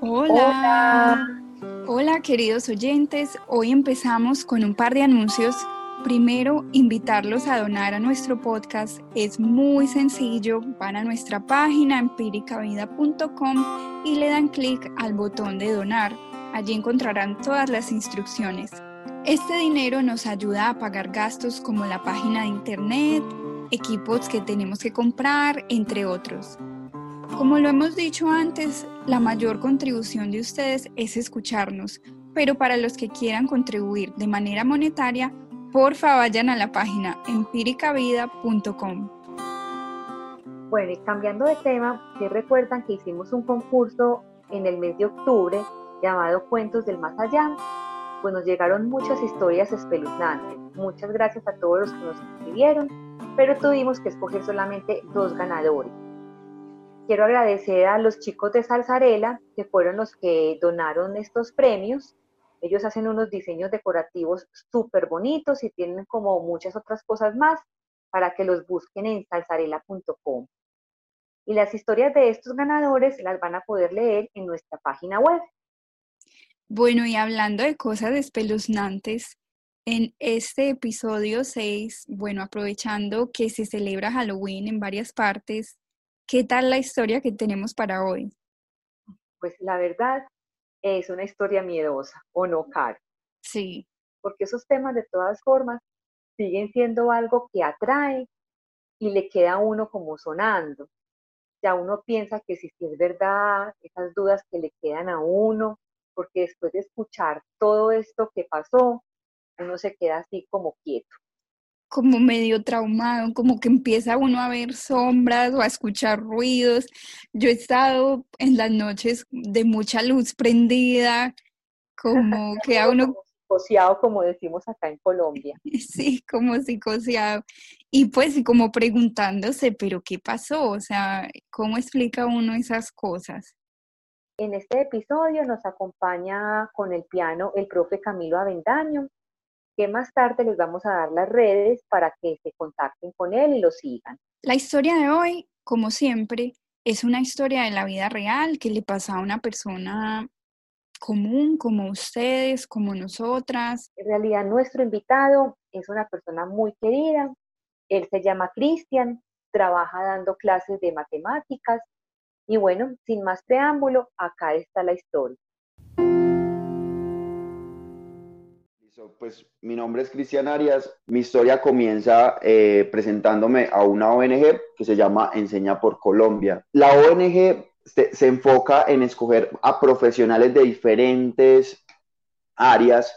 Hola. Hola. queridos oyentes, hoy empezamos con un par de anuncios. Primero, invitarlos a donar a nuestro podcast. Es muy sencillo. Van a nuestra página empíricavida.com y le dan clic al botón de donar. Allí encontrarán todas las instrucciones. Este dinero nos ayuda a pagar gastos como la página de internet, equipos que tenemos que comprar, entre otros. Como lo hemos dicho antes, la mayor contribución de ustedes es escucharnos, pero para los que quieran contribuir de manera monetaria, porfa vayan a la página empíricavida.com. Bueno, y cambiando de tema, ¿se recuerdan que hicimos un concurso en el mes de octubre llamado Cuentos del Más Allá? Pues nos llegaron muchas historias espeluznantes. Muchas gracias a todos los que nos escribieron, pero tuvimos que escoger solamente dos ganadores. Quiero agradecer a los chicos de Salsarela, que fueron los que donaron estos premios. Ellos hacen unos diseños decorativos súper bonitos y tienen como muchas otras cosas más para que los busquen en salsarela.com. Y las historias de estos ganadores las van a poder leer en nuestra página web. Bueno, y hablando de cosas espeluznantes, en este episodio 6, bueno, aprovechando que se celebra Halloween en varias partes, ¿Qué tal la historia que tenemos para hoy? Pues la verdad es una historia miedosa, ¿o no, Caro? Sí. Porque esos temas de todas formas siguen siendo algo que atrae y le queda a uno como sonando. Ya uno piensa que si, si es verdad, esas dudas que le quedan a uno, porque después de escuchar todo esto que pasó, uno se queda así como quieto como medio traumado, como que empieza uno a ver sombras o a escuchar ruidos. Yo he estado en las noches de mucha luz prendida, como que a uno... Psicoseado, como decimos acá en Colombia. Sí, como psicoseado. Y pues como preguntándose, pero ¿qué pasó? O sea, ¿cómo explica uno esas cosas? En este episodio nos acompaña con el piano el profe Camilo Avendaño, que más tarde les vamos a dar las redes para que se contacten con él y lo sigan. La historia de hoy, como siempre, es una historia de la vida real que le pasa a una persona común como ustedes, como nosotras. En realidad nuestro invitado es una persona muy querida. Él se llama Cristian, trabaja dando clases de matemáticas y bueno, sin más preámbulo, acá está la historia. Pues mi nombre es Cristian Arias. Mi historia comienza eh, presentándome a una ONG que se llama Enseña por Colombia. La ONG se, enfoca en escoger a profesionales de diferentes áreas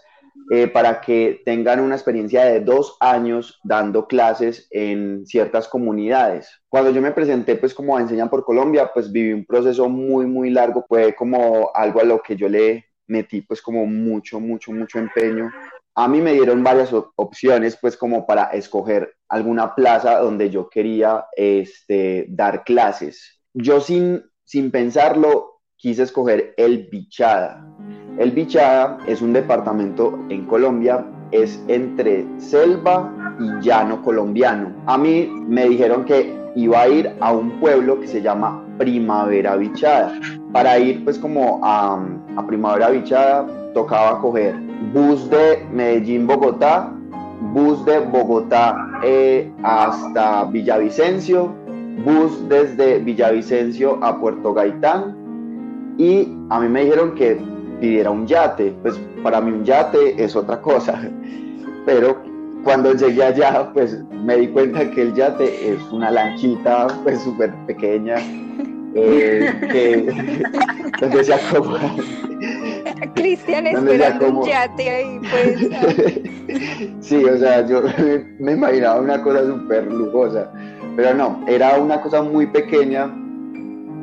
eh, para que tengan una experiencia de dos años dando clases en ciertas comunidades. Cuando yo me presenté pues como a Enseña por Colombia, pues viví un proceso muy, muy largo. Fue como algo a lo que yo le metí pues como mucho, mucho, mucho empeño. A mí me dieron varias opciones pues como para escoger alguna plaza donde yo quería este, dar clases. Yo sin, sin pensarlo quise escoger el Bichada. El Bichada es un departamento en Colombia, es entre selva y llano colombiano. A mí me dijeron que iba a ir a un pueblo que se llama Primavera Bichada. Para ir pues como a, Primavera Bichada tocaba coger bus de Medellín-Bogotá, bus de Bogotá eh, hasta Villavicencio, bus desde Villavicencio a Puerto Gaitán y a mí me dijeron que pidiera un yate, pues para mí un yate es otra cosa, pero cuando llegué allá pues me di cuenta que el yate es una lanchita pues súper pequeña eh, que donde se acomoda Cristian esperando un yate ahí, pues. sí, o sea, yo me imaginaba una cosa súper lujosa, pero no, era una cosa muy pequeña,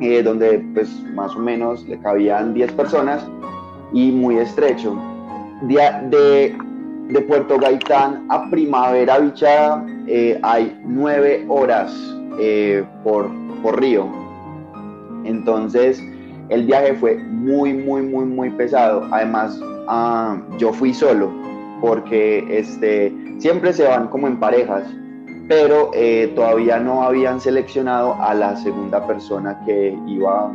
eh, donde pues más o menos le cabían 10 personas y muy estrecho. De, de, Puerto Gaitán a Primavera Bichada eh, hay 9 horas eh, por, por río. Entonces, el viaje fue muy, muy, muy, muy pesado. Además, ah, yo fui solo, porque este, siempre se van como en parejas, pero eh, todavía no habían seleccionado a la segunda persona que iba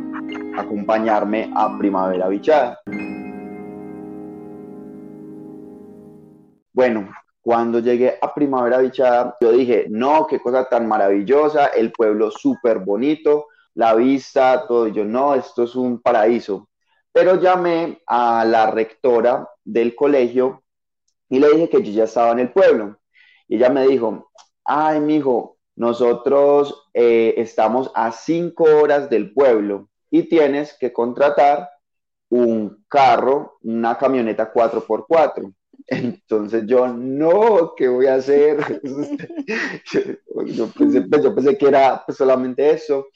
acompañarme a Primavera Bichada. Bueno, cuando llegué a Primavera Bichada, yo dije, no, qué cosa tan maravillosa, el pueblo súper bonito, la vista, todo. yo, no, esto es un paraíso. Pero llamé a la rectora del colegio y le dije que yo ya estaba en el pueblo. Y ella me dijo, ay, mijo, nosotros eh, estamos a cinco horas del pueblo y tienes que contratar un carro, una camioneta 4x4. Entonces yo, no, ¿qué voy a hacer? yo, pensé, pues, yo pensé que era pues, solamente eso.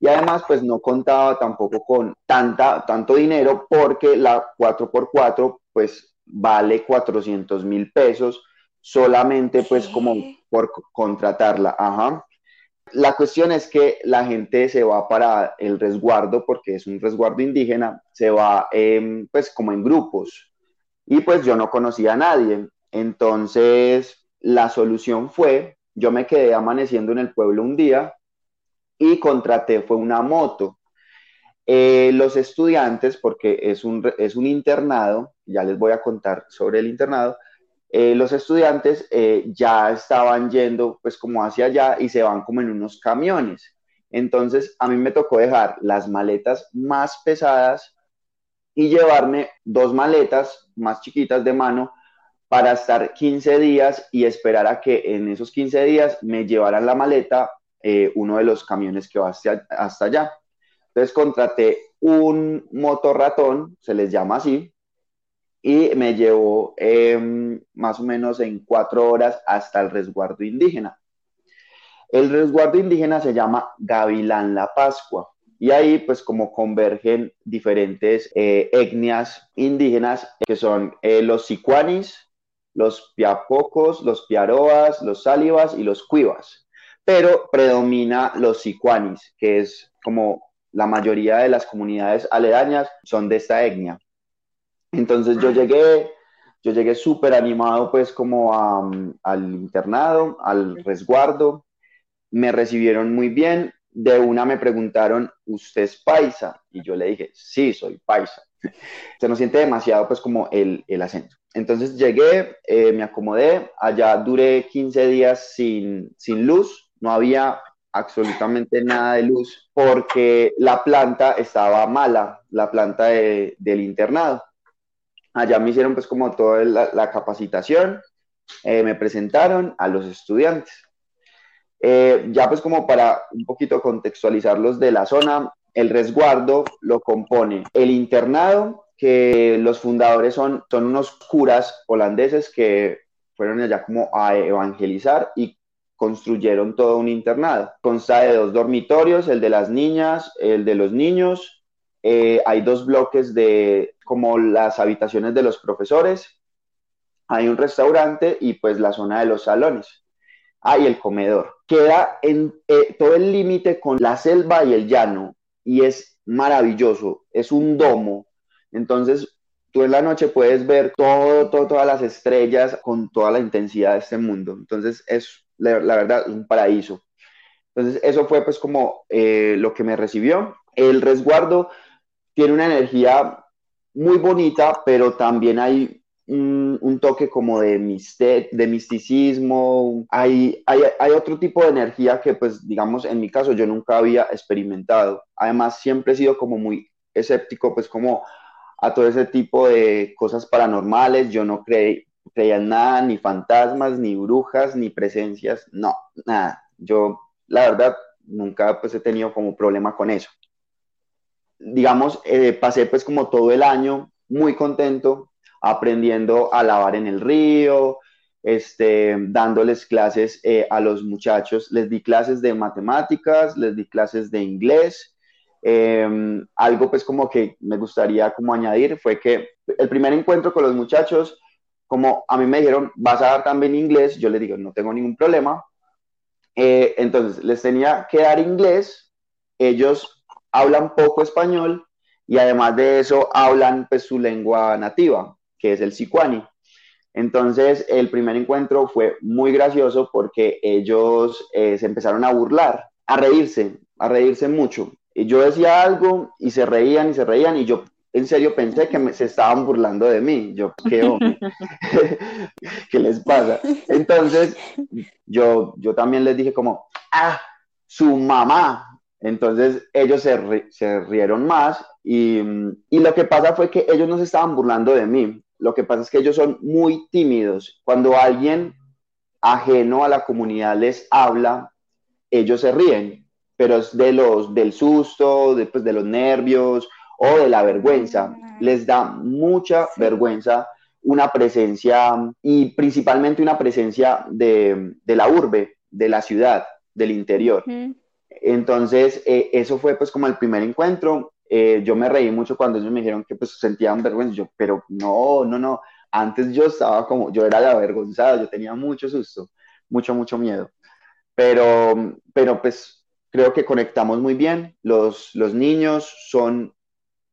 Y además, pues no contaba tampoco con tanta, tanto dinero porque la 4x4, pues vale 400 mil pesos solamente pues como por contratarla. Ajá. La cuestión es que la gente se va para el resguardo porque es un resguardo indígena, se va pues como en grupos y pues yo no conocía a nadie. Entonces la solución fue, yo me quedé amaneciendo en el pueblo un día y contraté, fue una moto. Eh, los estudiantes, porque es un, es un internado, ya les voy a contar sobre el internado, eh, los estudiantes eh, ya estaban yendo pues como hacia allá y se van como en unos camiones. Entonces a mí me tocó dejar las maletas más pesadas y llevarme dos maletas más chiquitas de mano para estar 15 días y esperar a que en esos 15 días me llevaran la maleta eh, uno de los camiones que va hasta, allá. Entonces contraté un motorratón, se les llama así, y me llevó em, más o menos en cuatro horas hasta el resguardo indígena. El resguardo indígena se llama Gavilán La Pascua y ahí pues como convergen diferentes eh, etnias indígenas que son eh, los sicuanis, los piapocos, los piaroas, los sálivas y los cuivas. Pero predomina los sicuanis, que es como la mayoría de las comunidades aledañas son de esta etnia. Entonces yo llegué, yo llegué súper animado pues como al internado, al resguardo, me recibieron muy bien, de una me preguntaron, ¿usted es paisa? Y yo le dije, sí, soy paisa. Se nos siente demasiado pues como el, el acento. Entonces llegué, eh, me acomodé, allá duré 15 días sin, sin luz, no había absolutamente nada de luz porque la planta estaba mala, la planta del internado. Allá me hicieron pues como toda la, capacitación, eh, me presentaron a los estudiantes. Eh, ya pues como para un poquito contextualizarlos de la zona, el resguardo lo compone el internado, que los fundadores son, son unos curas holandeses que fueron allá como a evangelizar y construyeron todo un internado. Consta de dos dormitorios, el de las niñas, el de los niños, eh, hay dos bloques de como las habitaciones de los profesores, hay un restaurante y pues la zona de los salones. Hay el comedor. Queda en eh, todo el límite con la selva y el llano y es maravilloso. Es un domo. Entonces, tú en la noche puedes ver todo, todas las estrellas con toda la intensidad de este mundo. Entonces, es la, verdad, un paraíso. Entonces, eso fue pues como eh, lo que me recibió. El resguardo tiene una energía muy bonita, pero también hay un, toque como de, de misticismo, hay, hay, otro tipo de energía que pues digamos en mi caso yo nunca había experimentado. Además siempre he sido como muy escéptico pues como a todo ese tipo de cosas paranormales, yo no creí, creía en nada, ni fantasmas, ni brujas, ni presencias, no, nada. Yo la verdad nunca pues he tenido como problema con eso digamos, eh, pasé pues como todo el año muy contento, aprendiendo a lavar en el río, este, dándoles clases eh, a los muchachos. Les di clases de matemáticas, les di clases de inglés. Em, algo pues como que me gustaría como añadir fue que el primer encuentro con los muchachos, como a mí me dijeron, vas a dar también inglés, yo les digo, no tengo ningún problema. Eh, entonces les tenía que dar inglés, ellos hablan poco español y además de eso hablan pues su lengua nativa, que es el sicuani. Entonces el primer encuentro fue muy gracioso porque ellos eh, se empezaron a burlar, a reírse, a reírse mucho. yo decía algo y se reían y se reían y yo en serio pensé que se estaban burlando de mí. Yo, ¿qué hombre? ¿Qué les pasa? Entonces, yo, yo también les dije como, ah, su mamá. Entonces, ellos se, se rieron más y, y lo que pasa fue que ellos no se estaban burlando de mí. Lo que pasa es que ellos son muy tímidos. Cuando alguien ajeno a la comunidad les habla, ellos se ríen, pero es de los, del susto, de, pues, de los nervios o de la vergüenza. Les da mucha vergüenza una presencia y principalmente una presencia de, la urbe, de la ciudad, del interior. Entonces, eh, eso fue pues como el primer encuentro. Eh, yo me reí mucho cuando ellos me dijeron que pues sentían vergüenza. Yo, pero no, no, no. Antes yo estaba como, yo era avergonzado, yo tenía mucho susto, mucho, mucho miedo. Pero, pero pues creo que conectamos muy bien. Los, los niños son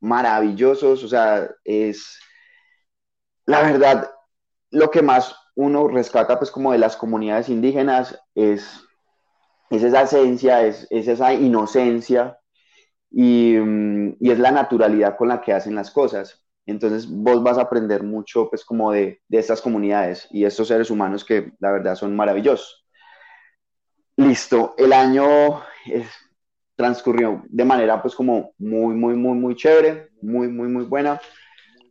maravillosos, o sea, es la verdad, lo que más uno rescata pues como de las comunidades indígenas es, es esa esencia, es, es esa inocencia y, y, es la naturalidad con la que hacen las cosas. Entonces vos vas a aprender mucho pues como de, de estas comunidades y estos seres humanos que la verdad son maravillosos. Listo, el año transcurrió de manera pues como muy, muy, muy, muy chévere, muy, muy, muy buena,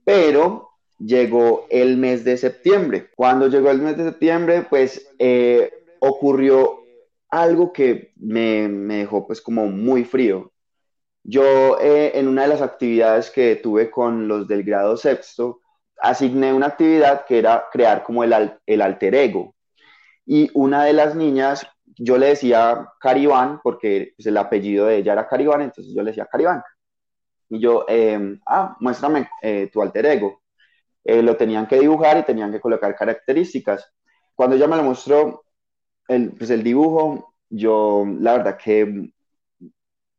pero llegó el mes de septiembre. Cuando llegó el mes de septiembre, pues eh, ocurrió algo que me, me, dejó pues como muy frío. Yo eh, en una de las actividades que tuve con los del grado sexto, asigné una actividad que era crear como el, el alter ego. Y una de las niñas yo le decía Caribán, porque pues, el apellido de ella era Caribán, entonces yo le decía Caribán. Y yo, em, ah, muéstrame eh, tu alter ego. Eh, lo tenían que dibujar y tenían que colocar características. Cuando ella me lo mostró, el, pues el dibujo, yo la verdad que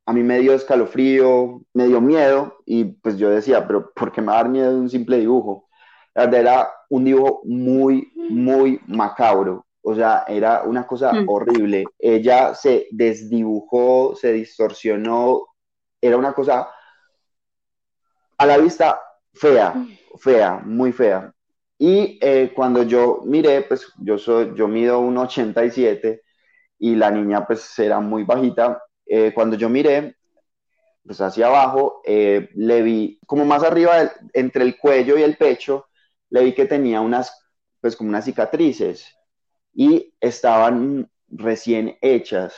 a mí me dio escalofrío, me dio miedo y pues yo decía, pero ¿por qué me va a dar miedo de un simple dibujo? La verdad era un dibujo muy, muy macabro. O sea, era una cosa mm. horrible. Ella se desdibujó, se distorsionó, era una cosa a la vista fea, mm. fea, muy fea. Y eh, cuando yo miré, pues yo, soy, yo mido un 87 y la niña pues era muy bajita. Eh, cuando yo miré, pues hacia abajo, eh, le vi como más arriba, entre el cuello y el pecho, le vi que tenía unas, pues como unas cicatrices y estaban recién hechas.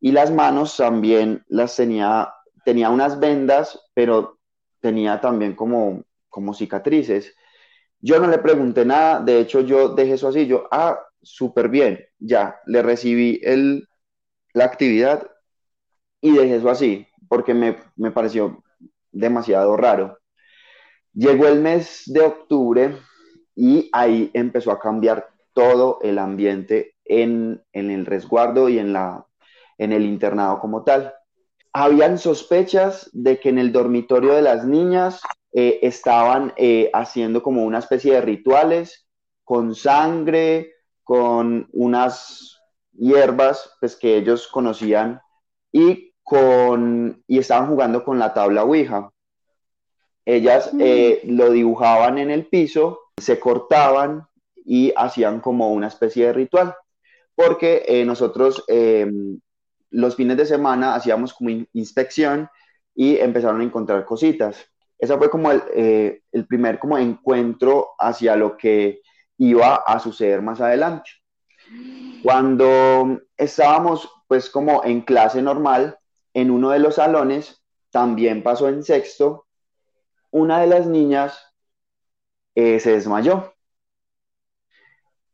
Y las manos también las tenía, tenía unas vendas, pero tenía también como, como cicatrices. Yo no le pregunté nada, de hecho yo dejé eso así, yo, ah, súper bien, ya, le recibí el, la actividad y dejé eso así, porque me, me pareció demasiado raro. Llegó el mes de octubre y ahí empezó a cambiar todo el ambiente en, el resguardo y en, la, en el internado como tal. Habían sospechas de que en el dormitorio de las niñas eh, estaban eh, haciendo como una especie de rituales con sangre, con unas hierbas pues, que ellos conocían y, con, y estaban jugando con la tabla Ouija. Ellas mm. eh, lo dibujaban en el piso, se cortaban y hacían como una especie de ritual, porque eh, nosotros eh, los fines de semana hacíamos como inspección y empezaron a encontrar cositas. Ese fue como el, eh, el primer como encuentro hacia lo que iba a suceder más adelante. Cuando estábamos pues como en clase normal, en uno de los salones, también pasó en sexto, una de las niñas se desmayó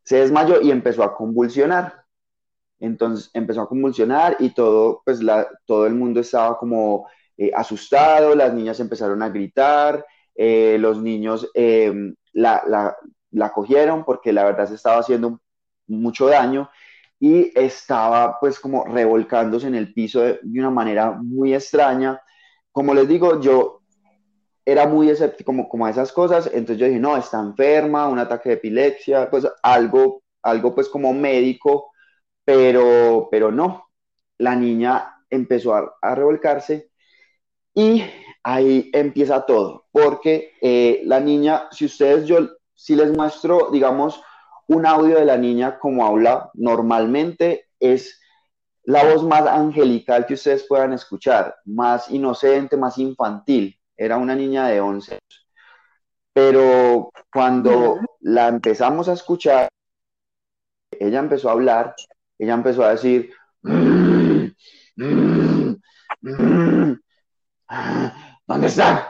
se desmayó y empezó a convulsionar. Entonces empezó a convulsionar y todo, pues la, todo el mundo estaba como eh, asustado, las niñas empezaron a gritar, eh, los niños em, la, la, cogieron porque la verdad se estaba haciendo mucho daño y estaba pues como revolcándose en el piso de, una manera muy extraña. Como les digo, yo era muy escéptico como, como a esas cosas, entonces yo dije, no, está enferma, un ataque de epilepsia, pues algo, algo pues como médico, pero, pero no, la niña empezó a, revolcarse Y ahí empieza todo, porque eh, la niña, si ustedes, yo, si les muestro, digamos, un audio de la niña como habla normalmente, es la voz más angelical que ustedes puedan escuchar, más inocente, más infantil. Era una niña de 11 años. Pero cuando la empezamos a escuchar, ella empezó a hablar, ella empezó a decir, ¿dónde están?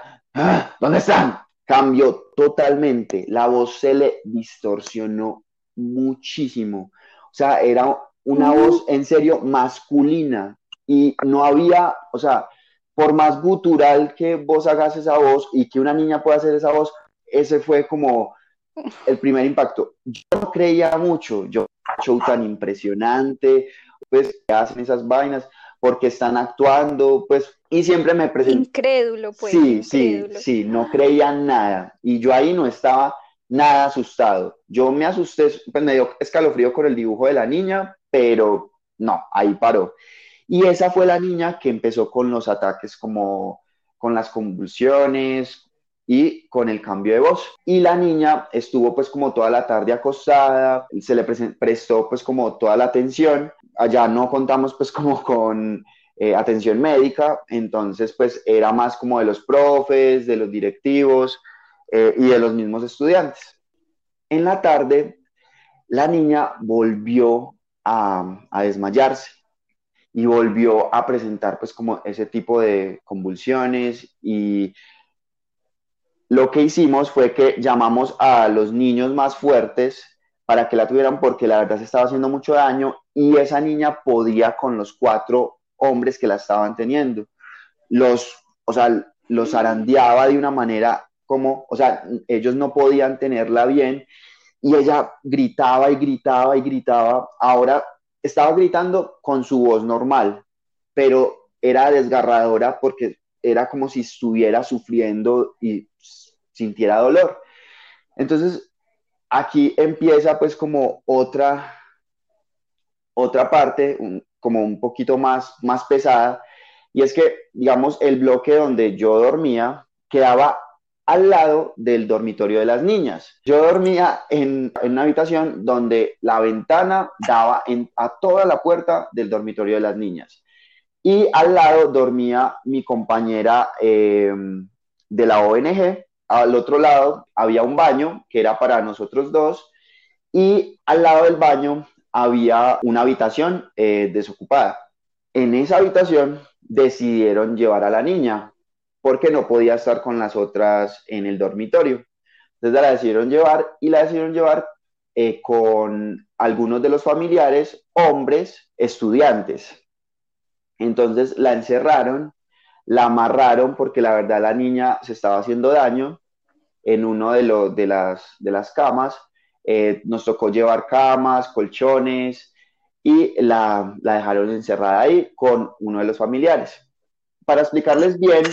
¿Dónde están? Cambió totalmente, la voz se le distorsionó muchísimo. O sea, era una voz en serio masculina y no había, o sea, por más gutural que vos hagas esa voz y que una niña pueda hacer esa voz, ese fue como el primer impacto. Yo no creía mucho, yo show tan impresionante, pues que hacen esas vainas porque están actuando, pues, y siempre me presenté. Incrédulo, pues. Sí, sí, sí, no creía nada. Y yo ahí no estaba nada asustado. Yo me asusté, pues me dio escalofrío con el dibujo de la niña, pero no, ahí paró. Y esa fue la niña que empezó con los ataques como con las convulsiones, y con el cambio de voz. Y la niña estuvo pues como toda la tarde acostada, se le prestó pues como toda la atención. Allá no contamos pues como con eh, atención médica, entonces pues era más como de los profes, de los directivos eh, y de los mismos estudiantes. En la tarde, la niña volvió a, a desmayarse y volvió a presentar pues como ese tipo de convulsiones y lo que hicimos fue que llamamos a los niños más fuertes para que la tuvieran porque la verdad se estaba haciendo mucho daño y esa niña podía con los cuatro hombres que la estaban teniendo. Los, o sea, los arandeaba de una manera como, o sea, ellos no podían tenerla bien y ella gritaba y gritaba y gritaba. Ahora estaba gritando con su voz normal, pero era desgarradora porque era como si estuviera sufriendo y sintiera dolor. Entonces, aquí empieza pues como otra, otra parte, como un poquito más, más pesada, y es que, digamos, el bloque donde yo dormía quedaba al lado del dormitorio de las niñas. Yo dormía en, una habitación donde la ventana daba a toda la puerta del dormitorio de las niñas. Y al lado dormía mi compañera eh, de la ONG, al otro lado había un baño que era para nosotros dos y al lado del baño había una habitación eh, desocupada. En esa habitación decidieron llevar a la niña porque no podía estar con las otras en el dormitorio. Entonces la decidieron llevar y la decidieron llevar eh, con algunos de los familiares, hombres, estudiantes. Entonces la encerraron la amarraron porque la verdad la niña se estaba haciendo daño en uno de, los, de, las, de las camas. Eh, nos tocó llevar camas, colchones y la, la dejaron encerrada ahí con uno de los familiares. Para explicarles bien,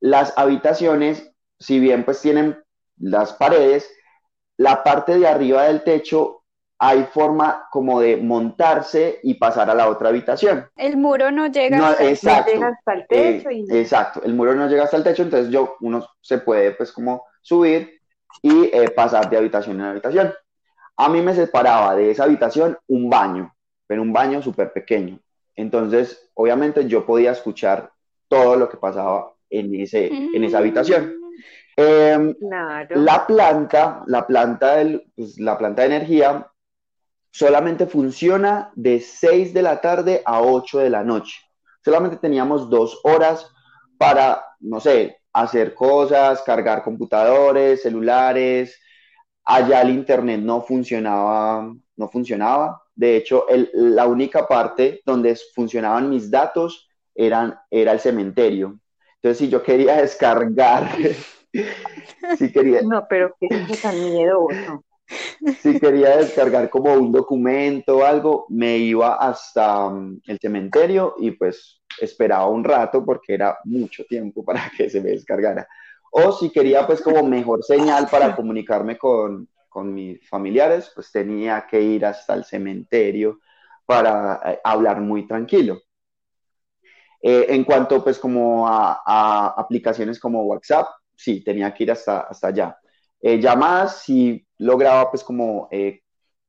las habitaciones, si bien pues tienen las paredes, la parte de arriba del techo hay forma como de montarse y pasar a la otra habitación. El muro no llega, hasta, el techo. Eh, exacto, el muro no llega hasta el techo, entonces yo, uno se puede pues como subir y eh, pasar de habitación en habitación. A mí me separaba de esa habitación un baño, pero un baño súper pequeño. Entonces, obviamente yo podía escuchar todo lo que pasaba en, ese, en esa habitación. Mm. Em, la planta, la planta, del, pues, la planta de energía solamente funciona de 6 de la tarde a 8 de la noche. Solamente teníamos dos horas para, no sé, hacer cosas, cargar computadores, celulares. Allá el internet no funcionaba, no funcionaba. De hecho, la única parte donde funcionaban mis datos eran, era el cementerio. Entonces, si yo quería descargar, si quería... No, pero qué es tan miedoso si quería descargar como un documento o algo, me iba hasta mm, el cementerio y pues esperaba un rato porque era mucho tiempo para que se me descargara. O si quería pues como mejor señal para comunicarme con, con mis familiares, pues tenía que ir hasta el cementerio para eh, hablar muy tranquilo. Eh, en cuanto pues como a, aplicaciones como WhatsApp, sí, tenía que ir hasta, hasta allá. Eh, llamadas sí lograba pues como eh,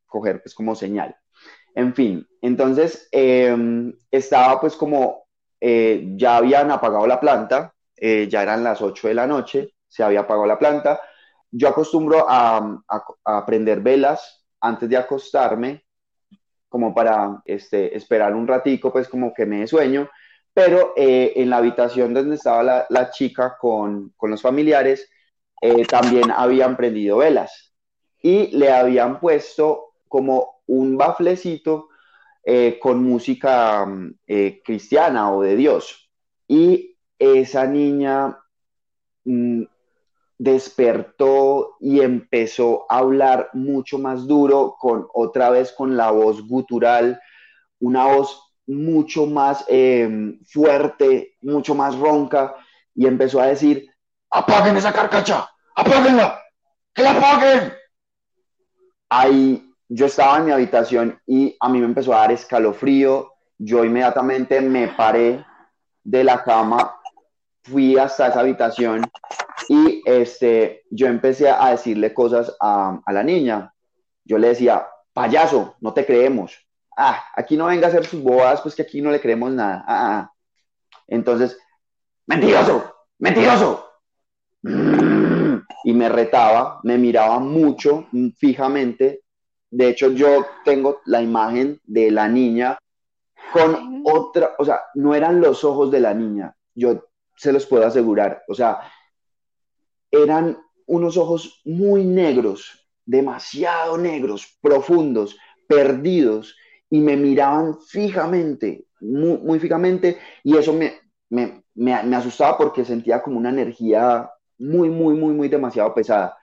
coger pues como señal. En fin, entonces em, estaba pues como, ya habían apagado la planta, ya eran las 8 de la noche, se había apagado la planta. Yo acostumbro a, a prender velas antes de acostarme, como para este, esperar un ratico, pues como que me dé sueño pero eh, en la habitación donde estaba la, chica con, los familiares, eh, también habían prendido velas y le habían puesto como un baflecito eh, con música mm, cristiana o de Dios. Y esa niña mm, despertó y empezó a hablar mucho más duro, con otra vez con la voz gutural, una voz mucho más em, fuerte, mucho más ronca, y empezó a decir, apaguen esa carcacha, apáguenla, que la apaguen. Ahí yo estaba en mi habitación y a mí me empezó a dar escalofrío, yo inmediatamente me paré de la cama, fui hasta esa habitación y este, yo empecé a decirle cosas a, a la niña. Yo le decía, payaso, no te creemos, ah, aquí no venga a hacer sus bobadas, pues que aquí no le creemos nada. Ah, ah, ah. Entonces, mentiroso, mentiroso. Y me retaba, me miraba mucho, fijamente. De hecho, yo tengo la imagen de la niña con otra, o sea, no eran los ojos de la niña, yo se los puedo asegurar. O sea, eran unos ojos muy negros, demasiado negros, profundos, perdidos, y me miraban fijamente, muy, fijamente, y eso me, me, me, asustaba porque sentía como una energía muy, muy, muy, muy demasiado pesada.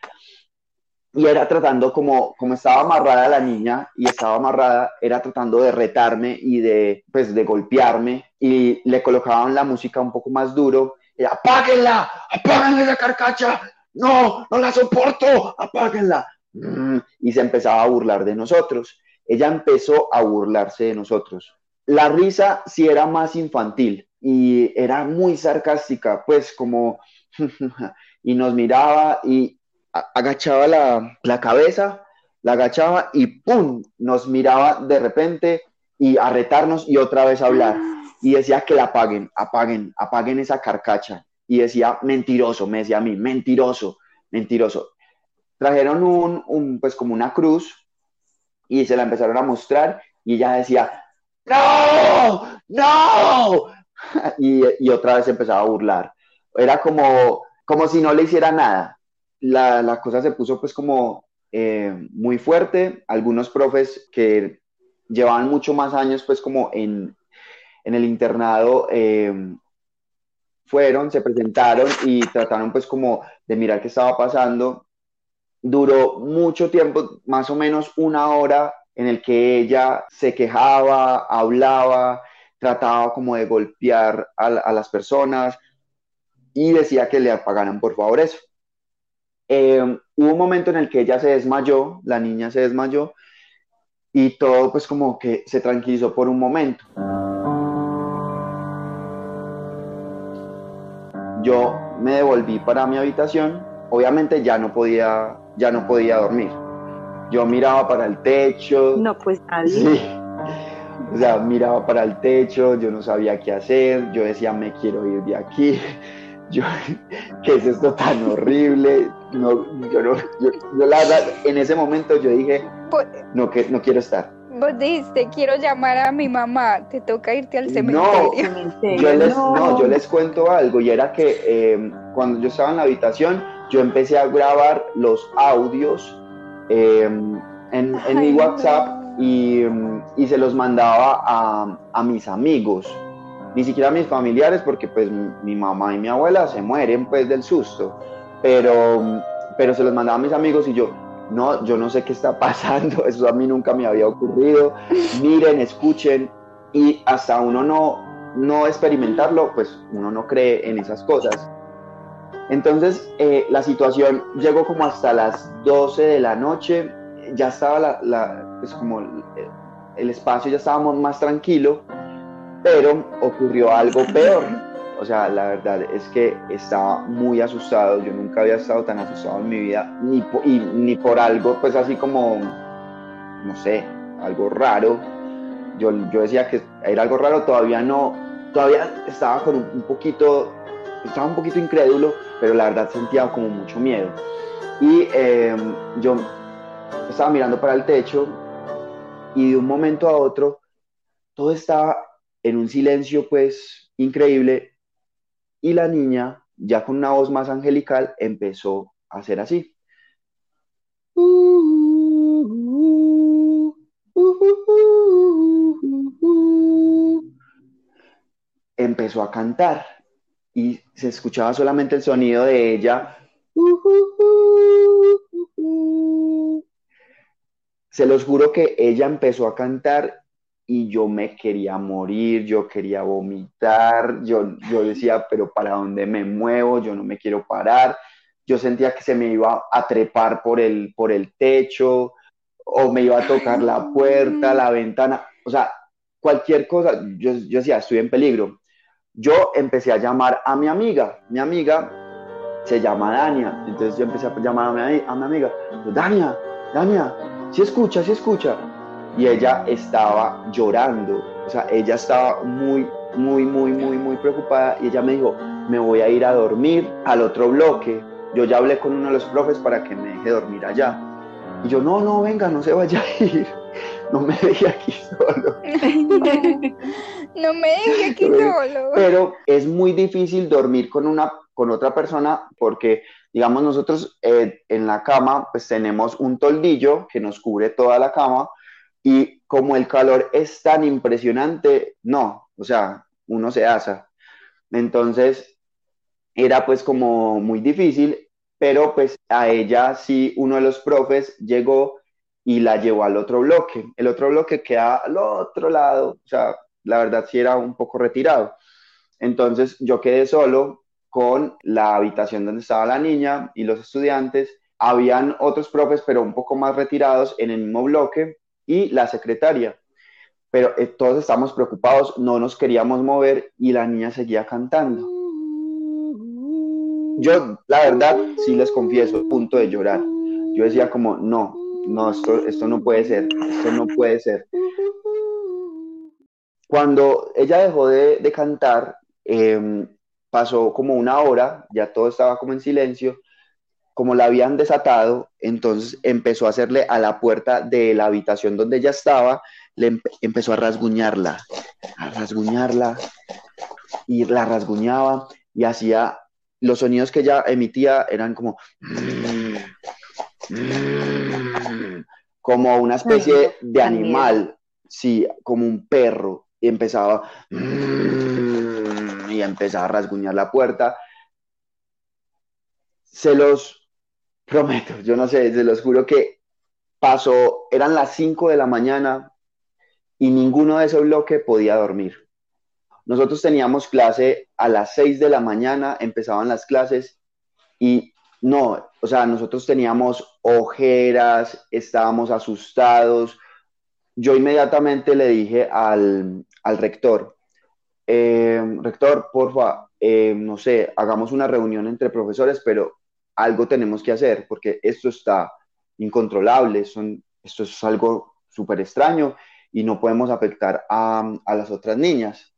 Y era tratando, como, como estaba amarrada la niña y estaba amarrada, era tratando de retarme y de, pues, de golpearme, y le colocaban la música un poco más duro, y, apáguenla, apáguenla la carcacha, no, no la soporto, apáguenla. Mm, y se empezaba a burlar de nosotros ella empezó a burlarse de nosotros. La risa sí era más infantil y era muy sarcástica, pues como, y nos miraba y agachaba la, cabeza, la agachaba y ¡pum! Nos miraba de repente y a retarnos y otra vez a hablar. Y decía que la apaguen, apaguen, apaguen esa carcacha. Y decía, mentiroso, me decía a mí, mentiroso, mentiroso. Trajeron un, un pues como una cruz y se la empezaron a mostrar y ella decía, no, no, y, otra vez empezaba a burlar. Era como, como si no le hiciera nada. La, cosa se puso pues como eh, muy fuerte. Algunos profes que llevaban mucho más años pues como en, el internado eh, fueron, se presentaron y trataron pues como de mirar qué estaba pasando duró mucho tiempo, más o menos una hora, en el que ella se quejaba, hablaba, trataba como de golpear a, las personas y decía que le apagaran por favor eso. Eh, hubo un momento en el que ella se desmayó, la niña se desmayó y todo pues como que se tranquilizó por un momento. Yo me devolví para mi habitación, obviamente ya no podía ya no podía dormir. Yo miraba para el techo. No, pues nadie. Sí. O sea, miraba para el techo, yo no sabía qué hacer, yo decía, me quiero ir de aquí. Yo, ¿qué es esto tan horrible? No, yo no, yo, la verdad, en ese momento yo dije, pues, no, que, no quiero estar. Vos dijiste, quiero llamar a mi mamá, te toca irte al cementerio. No, yo les, no. yo les cuento algo, y era que eh, cuando yo estaba en la habitación, yo empecé a grabar los audios em, en, mi WhatsApp y, se los mandaba a, mis amigos, ni siquiera a mis familiares, porque pues mi, mamá y mi abuela se mueren pues del susto, pero, pero se los mandaba a mis amigos y yo, no, yo no sé qué está pasando, eso a mí nunca me había ocurrido, miren, escuchen, y hasta uno no, no experimentarlo, pues uno no cree en esas cosas. Entonces, eh, la situación llegó como hasta las 12 de la noche, ya estaba la, pues como el, espacio, ya estábamos más tranquilo, Pero ocurrió algo peor. O sea, la verdad es que estaba muy asustado. Yo nunca había estado tan asustado en mi vida, ni, y, ni por algo, pues así como, no sé, algo raro. Yo, yo decía que era algo raro, todavía no, todavía estaba con un, poquito, estaba un poquito incrédulo, pero la verdad sentía como mucho miedo. Y em, yo estaba mirando para el techo y de un momento a otro todo estaba en un silencio pues increíble y la niña, ya con una voz más angelical, empezó a hacer así. Empezó a cantar y se escuchaba solamente el sonido de ella. Se los juro que ella empezó a cantar y yo me quería morir, yo quería vomitar, yo, yo decía, pero ¿para dónde me muevo? Yo no me quiero parar. Yo sentía que se me iba a trepar por el, por el techo o me iba a tocar la puerta, la ventana, o sea, cualquier cosa. Yo, yo decía, estoy en peligro. Yo empecé a llamar a mi amiga. Mi amiga se llama Dania. Entonces yo empecé a llamar a mi, a mi amiga. Dania, Dania, si escucha, si escucha y ella estaba llorando, o sea, ella estaba muy, muy, muy, muy, muy preocupada y ella me dijo, me voy a ir a dormir al otro bloque. Yo ya hablé con uno de los profes para que me deje dormir allá. Y yo, no, no, venga, no se vaya a ir. No me deje aquí solo. no, me deje aquí solo. Pero es muy difícil dormir con, una, con otra persona porque, digamos, nosotros eh, en la cama pues tenemos un toldillo que nos cubre toda la cama y como el calor es tan impresionante, no, o sea, uno se asa. Entonces, era pues como muy difícil, pero pues a ella sí uno de los profes llegó y la llevó al otro bloque. El otro bloque queda al otro lado, o sea, la verdad sí era un poco retirado. Entonces yo quedé solo con la habitación donde estaba la niña y los estudiantes. Habían otros profes, pero un poco más retirados en el mismo bloque y la secretaria. Pero eh, todos estamos preocupados, no nos queríamos mover y la niña seguía cantando. Yo, la verdad, sí les confieso, punto de llorar. Yo decía como, no, no, esto, esto no puede ser, esto no puede ser. Cuando ella dejó de, de cantar, em, pasó como una hora, ya todo estaba como en silencio, como la habían desatado, entonces empezó a hacerle a la puerta de la habitación donde ella estaba, le empezó a rasguñarla, a rasguñarla, y la rasguñaba y hacía, los sonidos que ella emitía eran como, como una especie de animal, sí, como un perro, y empezaba, y empezaba a rasguñar la puerta. Se los prometo, yo no sé, se los juro que pasó, eran las 5 de la mañana y ninguno de esos bloques podía dormir. Nosotros teníamos clase a las 6 de la mañana, empezaban las clases y no, o sea, nosotros teníamos ojeras, estábamos asustados. Yo inmediatamente le dije al, rector, eh, rector, porfa, eh, no sé, hagamos una reunión entre profesores, pero algo tenemos que hacer porque esto está incontrolable, son, esto es algo súper extraño y no podemos afectar a, las otras niñas.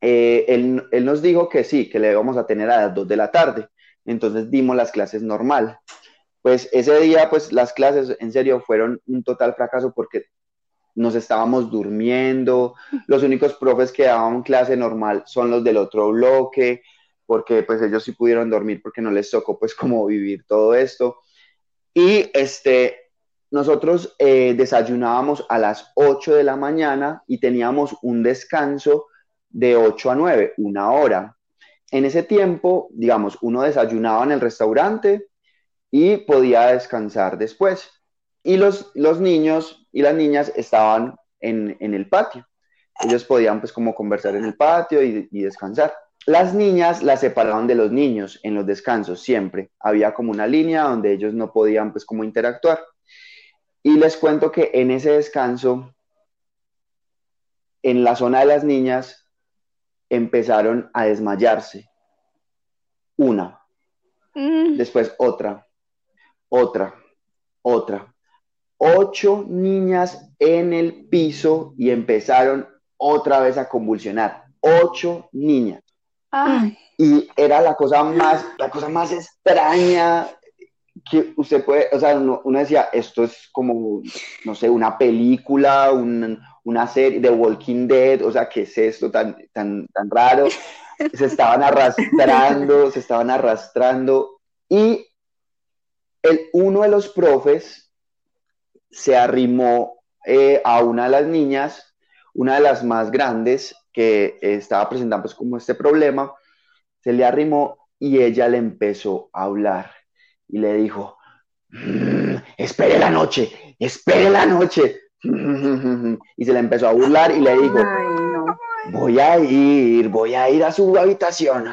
Eh, él, nos dijo que sí, que le íbamos a tener a las 2 de la tarde, entonces dimos las clases normal. Pues ese día, pues las clases en serio fueron un total fracaso porque nos estábamos durmiendo, los únicos profes que daban clase normal son los del otro bloque, porque pues ellos sí pudieron dormir porque no les tocó pues como vivir todo esto. Y este, nosotros eh, desayunábamos a las 8 de la mañana y teníamos un descanso de 8 a 9, una hora. En ese tiempo, digamos, uno desayunaba en el restaurante y podía descansar después. Y los, los niños y las niñas estaban en, el patio. Ellos podían pues como conversar en el patio y descansar. Las niñas las separaban de los niños en los descansos, siempre. Había como una línea donde ellos no podían pues como interactuar. Y les cuento que en ese descanso, en la zona de las niñas, empezaron a desmayarse. Una, Mm, después otra, otra, otra. Ocho niñas en el piso y empezaron otra vez a convulsionar. Ocho niñas. ay, Y era la cosa más, la cosa más extraña que usted puede, o sea, uno, uno decía, esto es como, no sé, una película, un- una serie de Walking Dead, o sea, ¿qué es esto tan, tan, tan raro? Se estaban arrastrando, se estaban arrastrando y el, uno de los profes se arrimó eh, a una de las niñas, una de las más grandes, que eh, estaba presentando pues como este problema, se le arrimó y ella le empezó a hablar y le dijo, "Mm, espere la noche, espere la noche. Y se le empezó a burlar y le dijo, voy a ir, voy a ir a su habitación.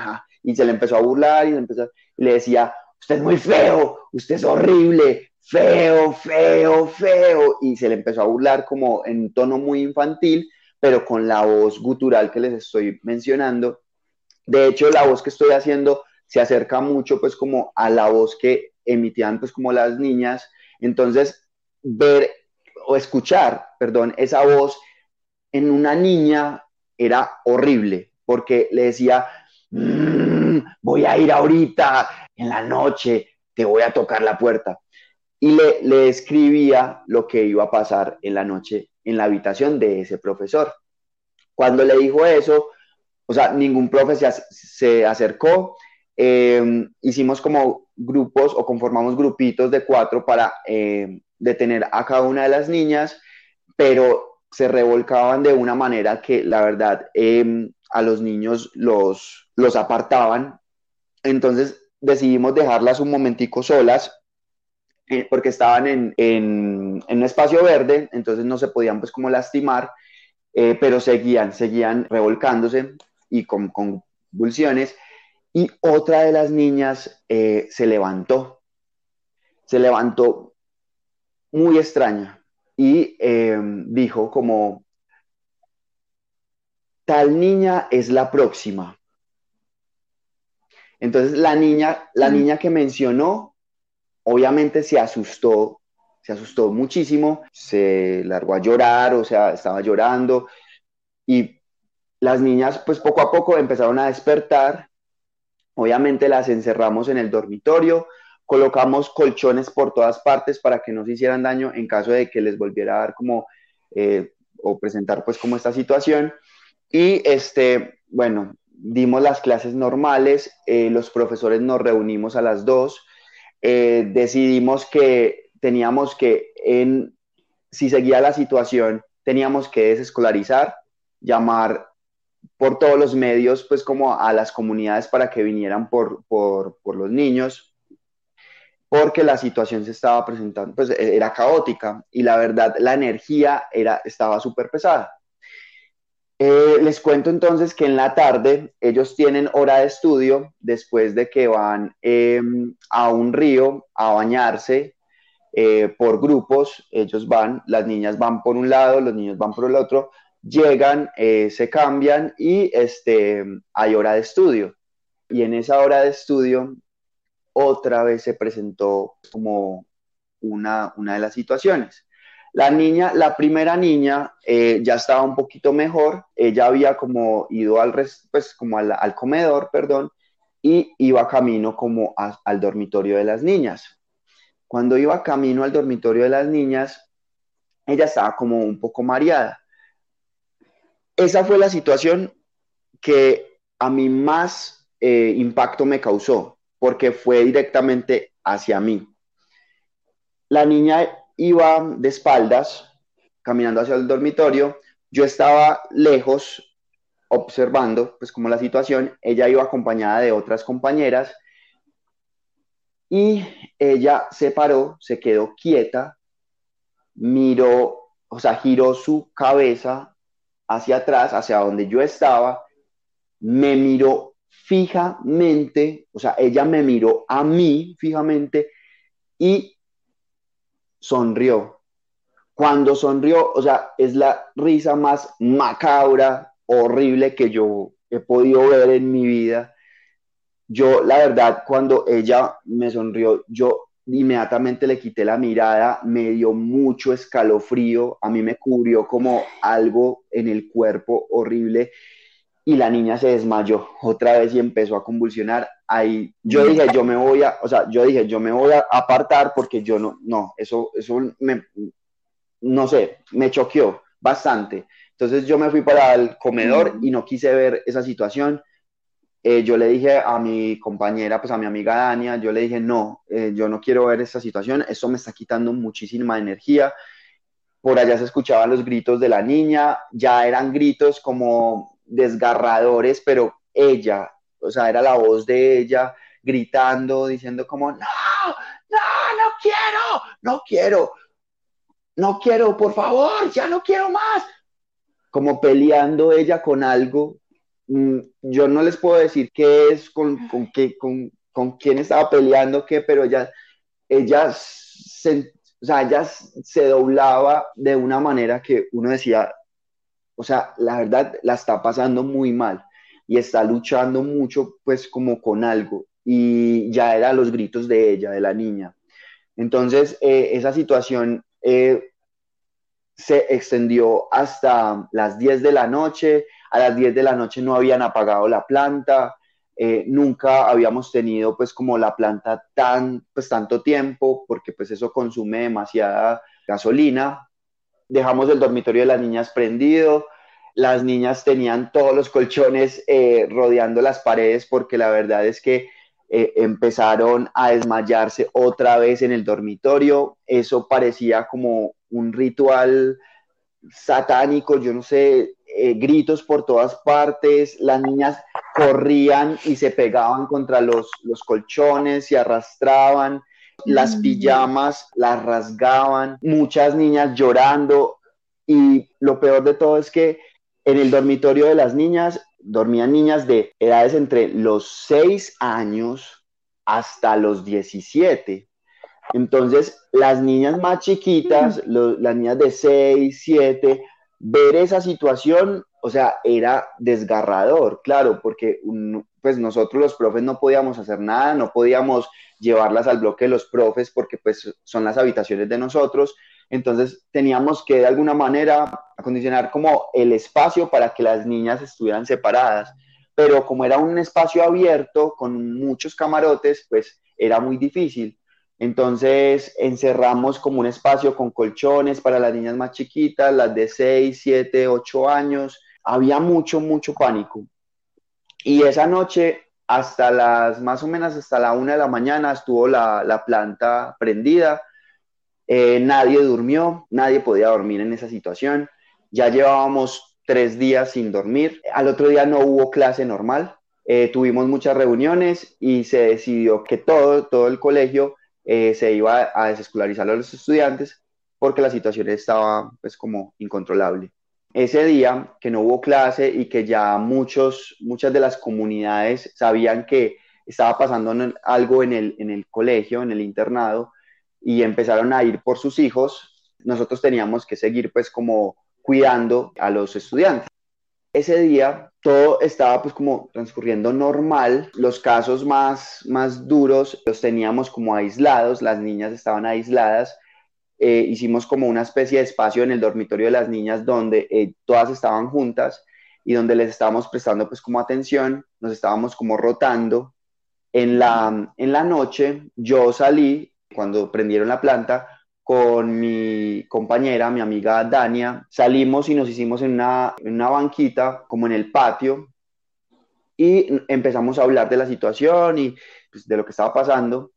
Y se le empezó a burlar y le, empezó- y le decía, usted es muy feo, usted es horrible, feo, feo, feo. Y se le empezó a burlar como en tono muy infantil, pero con la voz gutural que les estoy mencionando. De hecho, la voz que estoy haciendo se acerca mucho pues como a la voz que emitían pues como las niñas. Entonces, ver o escuchar, perdón, esa voz en una niña era horrible, porque le decía, "Mm, voy a ir ahorita, en la noche, te voy a tocar la puerta. Y le, le escribía lo que iba a pasar en la noche en la habitación de ese profesor. Cuando le dijo eso, o sea, ningún profe se, ac- se acercó, eh, hicimos como grupos o conformamos grupitos de cuatro para eh, detener a cada una de las niñas, pero se revolcaban de una manera que la verdad eh, a los niños los, los apartaban. Entonces decidimos dejarlas un momentico solas eh, porque estaban en, en, en, un espacio verde, entonces no se podían pues como lastimar, eh, pero seguían, seguían revolcándose y con convulsiones. Y otra de las niñas eh, se levantó, se levantó muy extraña y dijo como, tal niña es la próxima. Entonces la niña, la Mm. niña que mencionó, obviamente se asustó, se asustó muchísimo, se largó a llorar, o sea, estaba llorando y las niñas pues poco a poco empezaron a despertar, obviamente las encerramos en el dormitorio, colocamos colchones por todas partes para que no se hicieran daño en caso de que les volviera a dar como eh, o presentar pues como esta situación. Y este, bueno, dimos las clases normales, eh, los profesores nos reunimos a las dos, eh, decidimos que teníamos que, en, si seguía la situación, teníamos que desescolarizar, llamar por todos los medios, pues como a las comunidades para que vinieran por, por, por los niños, porque la situación se estaba presentando, pues era caótica y la verdad la energía era, estaba súper pesada. Eh, les cuento entonces que en la tarde ellos tienen hora de estudio después de que van eh, a un río a bañarse eh, por grupos. Ellos van, las niñas van por un lado, los niños van por el otro, llegan, eh, se cambian y este, hay hora de estudio. Y en esa hora de estudio otra vez se presentó como una, una de las situaciones. La niña, la primera niña eh, ya estaba un poquito mejor, ella había como ido al, res, pues, como al, comedor, perdón, y iba camino como al dormitorio de las niñas. Cuando iba camino al dormitorio de las niñas, ella estaba como un poco mareada. Esa fue la situación que a mí más eh, impacto me causó, porque fue directamente hacia mí. La niña iba de espaldas, caminando hacia el dormitorio, yo estaba lejos observando pues como la situación, ella iba acompañada de otras compañeras. Y ella se paró, se quedó quieta, miró, o sea, giró su cabeza hacia atrás, hacia donde yo estaba, me miró fijamente, o sea, ella me miró a mí fijamente y sonrió. Cuando sonrió, o sea, es la risa más macabra, horrible que yo he podido ver en mi vida. Yo, la verdad, cuando ella me sonrió, yo inmediatamente le quité la mirada, me dio mucho escalofrío, a mí me cubrió como algo en el cuerpo horrible y la niña se desmayó otra vez y empezó a convulsionar. Ahí yo dije, yo me voy a, o sea, yo dije, yo me voy a apartar porque yo no, no, eso, eso me, no sé, me choqueó bastante. Entonces yo me fui para el comedor y no quise ver esa situación. Eh, yo le dije a mi compañera, pues a mi amiga Dania, yo le dije, no, eh, yo no quiero ver esta situación, eso me está quitando muchísima energía. Por allá se escuchaban los gritos de la niña, ya eran gritos como desgarradores, pero ella, o sea, era la voz de ella gritando, diciendo como, no, no, no quiero, no quiero, no quiero, por favor, ya no quiero más. Como peleando ella con algo. Mm, yo no les puedo decir qué es, con, con, qué, con, con quién estaba peleando, qué, pero ella, ella se, o sea, ella se doblaba de una manera que uno decía, o sea, la verdad la está pasando muy mal y está luchando mucho pues como con algo. Y ya eran los gritos de ella, de la niña. Entonces, eh, esa situación eh, se extendió hasta las 10 de la noche, a las 10 de la noche no habían apagado la planta, eh, nunca habíamos tenido pues como la planta tan, pues tanto tiempo, porque pues eso consume demasiada gasolina, dejamos el dormitorio de las niñas prendido, las niñas tenían todos los colchones eh, rodeando las paredes porque la verdad es que eh, empezaron a desmayarse otra vez en el dormitorio. Eso parecía como un ritual satánico, yo no sé, eh, gritos por todas partes, las niñas corrían y se pegaban contra los, los colchones, se arrastraban, las pijamas las rasgaban, muchas niñas llorando. Y lo peor de todo es que en el dormitorio de las niñas dormían niñas de edades entre los 6 años hasta los 17. Entonces, las niñas más chiquitas, las niñas de 6, 7, ver esa situación, o sea, era desgarrador, claro, porque pues nosotros los profes no podíamos hacer nada, no podíamos llevarlas al bloque de los profes porque pues son las habitaciones de nosotros, entonces teníamos que de alguna manera acondicionar como el espacio para que las niñas estuvieran separadas. Pero como era un espacio abierto con muchos camarotes, pues era muy difícil. Entonces encerramos como un espacio con colchones para las niñas más chiquitas, las de 6, 7, 8 años. Había mucho, mucho pánico. Y esa noche, hasta las, más o menos hasta la una de la mañana, estuvo la, la planta prendida eh, nadie durmió, nadie podía dormir en esa situación. Ya llevábamos tres días sin dormir. Al otro día no hubo clase normal. Eh, tuvimos muchas reuniones y se decidió que todo, todo el colegio eh, se iba a desescolarizar a los estudiantes porque la situación estaba pues como incontrolable. Ese día que no hubo clase y que ya muchos, muchas de las comunidades sabían que estaba pasando algo en el, en el colegio, en el internado, y empezaron a ir por sus hijos, nosotros teníamos que seguir pues como cuidando a los estudiantes. Ese día todo estaba pues como transcurriendo normal, los casos más, más duros los teníamos como aislados, las niñas estaban aisladas, eh, hicimos como una especie de espacio en el dormitorio de las niñas donde eh, todas estaban juntas y donde les estábamos prestando pues como atención, nos estábamos como rotando. En la, en la noche yo salí cuando prendieron la planta, con mi compañera, mi amiga Dania, salimos y nos hicimos en una, banquita, como en el patio, y empezamos a hablar de la situación y pues, de lo que estaba pasando.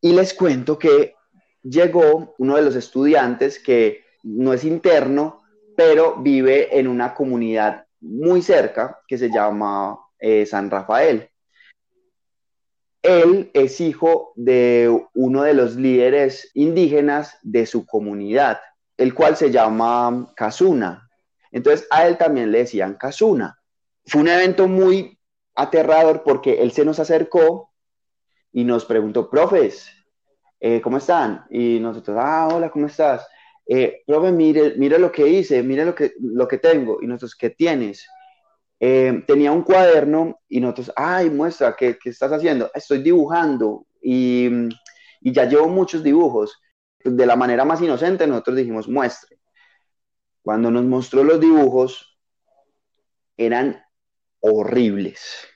Y les cuento que llegó uno de los estudiantes que no es interno, pero vive en una comunidad muy cerca que se llama eh, San Rafael. Él es hijo de uno de los líderes indígenas de su comunidad, el cual se llama Kazuna. Entonces a él también le decían Kazuna. Fue un evento muy aterrador porque él se nos acercó y nos preguntó, profes, eh, ¿cómo están? Y nosotros, ah, hola, ¿cómo estás? Eh, profe, mire, mire lo que hice, mire lo que, lo que tengo. Y nosotros, ¿qué tienes? Eh, tenía un cuaderno y nosotros, ay, muestra, ¿qué, qué estás haciendo? Estoy dibujando y, y, ya llevo muchos dibujos. De la manera más inocente, nosotros dijimos, muestre. Cuando nos mostró los dibujos, eran horribles.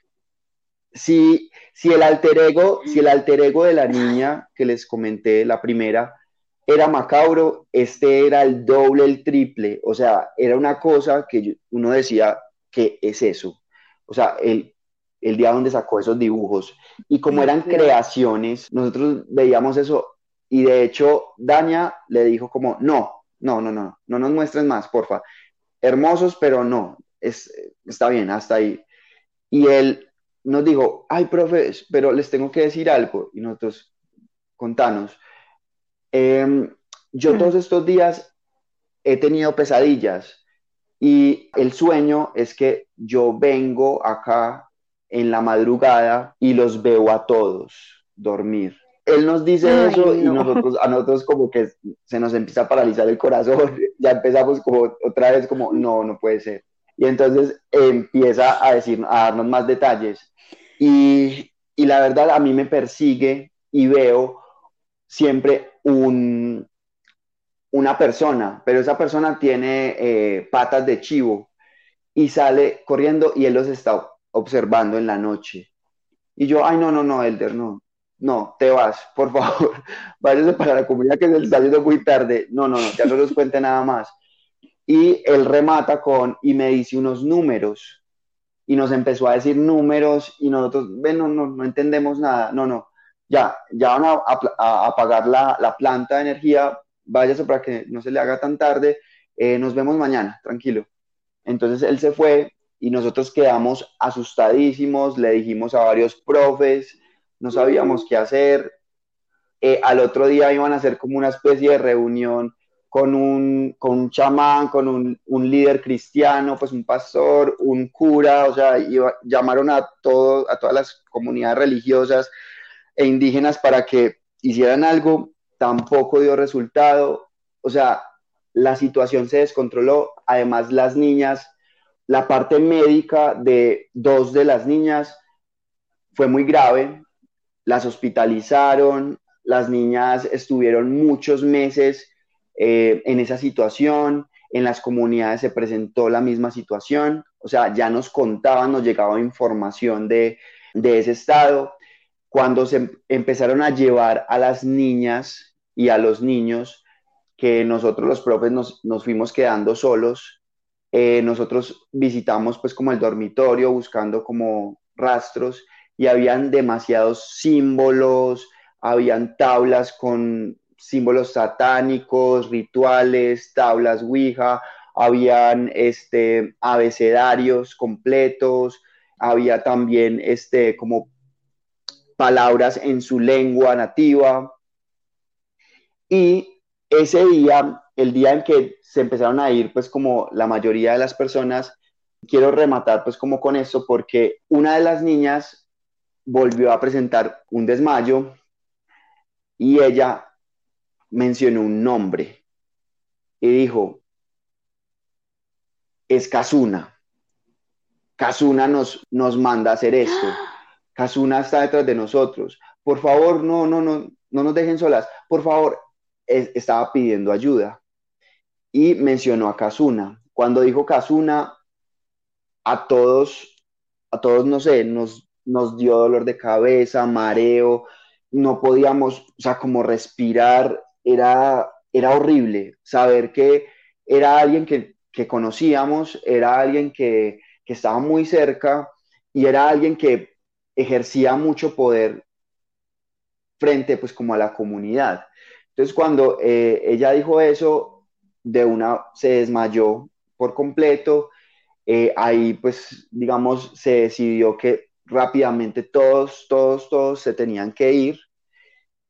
Si, si, el alter ego, si el alter ego de la niña que les comenté, la primera, era macabro, este era el doble, el triple. O sea, era una cosa que uno decía, ¿qué es eso? O sea, el, el día donde sacó esos dibujos. Y como eran creaciones, nosotros veíamos eso. Y de hecho, Daña le dijo como, no, no, no, no, no nos muestres más, porfa. Hermosos, pero no, es, está bien, hasta ahí. Y él nos dijo, ay, profe, pero les tengo que decir algo. Y nosotros, contanos. Em, yo todos estos días he tenido pesadillas y el sueño es que yo vengo acá en la madrugada y los veo a todos dormir. Él nos dice eso y nosotros, a nosotros como que se nos empieza a paralizar el corazón, ya empezamos como otra vez como, no, no puede ser. Y entonces empieza a decir, a darnos más detalles. Y, y la verdad a mí me persigue y veo siempre un, una persona, pero esa persona tiene eh, patas de chivo y sale corriendo y él los está observando en la noche. Y yo, ay, no, no, no, Elder, no, no, te vas, por favor, váyase para la comunidad que se está yendo muy tarde. No, no, no, ya no los cuente nada más. Y él remata con, y me dice unos números, y nos empezó a decir números, y nosotros, ven, no, no, entendemos nada, no, no, ya, ya van a, apagar la, la planta de energía, váyase para que no se le haga tan tarde, eh, nos vemos mañana, tranquilo. Entonces él se fue y nosotros quedamos asustadísimos, le dijimos a varios profes, no sabíamos qué hacer. Eh, al otro día iban a hacer como una especie de reunión con un, con un chamán, con un, un, líder cristiano, pues un pastor, un cura, o sea, llamaron a, todo, a todas las comunidades religiosas e indígenas para que hicieran algo tampoco dio resultado. O sea, la situación se descontroló. Además, las niñas, la parte médica de dos de las niñas fue muy grave. Las hospitalizaron, las niñas estuvieron muchos meses eh, en esa situación. En las comunidades se presentó la misma situación. O sea, ya nos contaban, nos llegaba información de, de ese estado cuando se empezaron a llevar a las niñas y a los niños, que nosotros los profes nos, fuimos quedando solos, eh, nosotros visitamos pues como el dormitorio buscando como rastros y habían demasiados símbolos, habían tablas con símbolos satánicos, rituales, tablas Ouija, habían este, abecedarios completos, había también este, como palabras en su lengua nativa. Y ese día, el día en que se empezaron a ir, pues como la mayoría de las personas, quiero rematar pues como con eso, porque una de las niñas volvió a presentar un desmayo y ella mencionó un nombre y dijo, es Kazuna. Kazuna nos, nos manda a hacer esto. Kazuna está detrás de nosotros. Por favor, no, no, no, no nos dejen solas. Por favor, estaba pidiendo ayuda. Y mencionó a Kazuna. Cuando dijo Kazuna, a todos, a todos, no sé, nos, nos dio dolor de cabeza, mareo, no podíamos, o sea, como respirar, era, era horrible saber que era alguien que, conocíamos, era alguien que estaba muy cerca y era alguien que ejercía mucho poder frente pues como a la comunidad. Entonces cuando eh, ella dijo eso, de una se desmayó por completo, eh, ahí pues digamos se decidió que rápidamente todos, todos, todos se tenían que ir.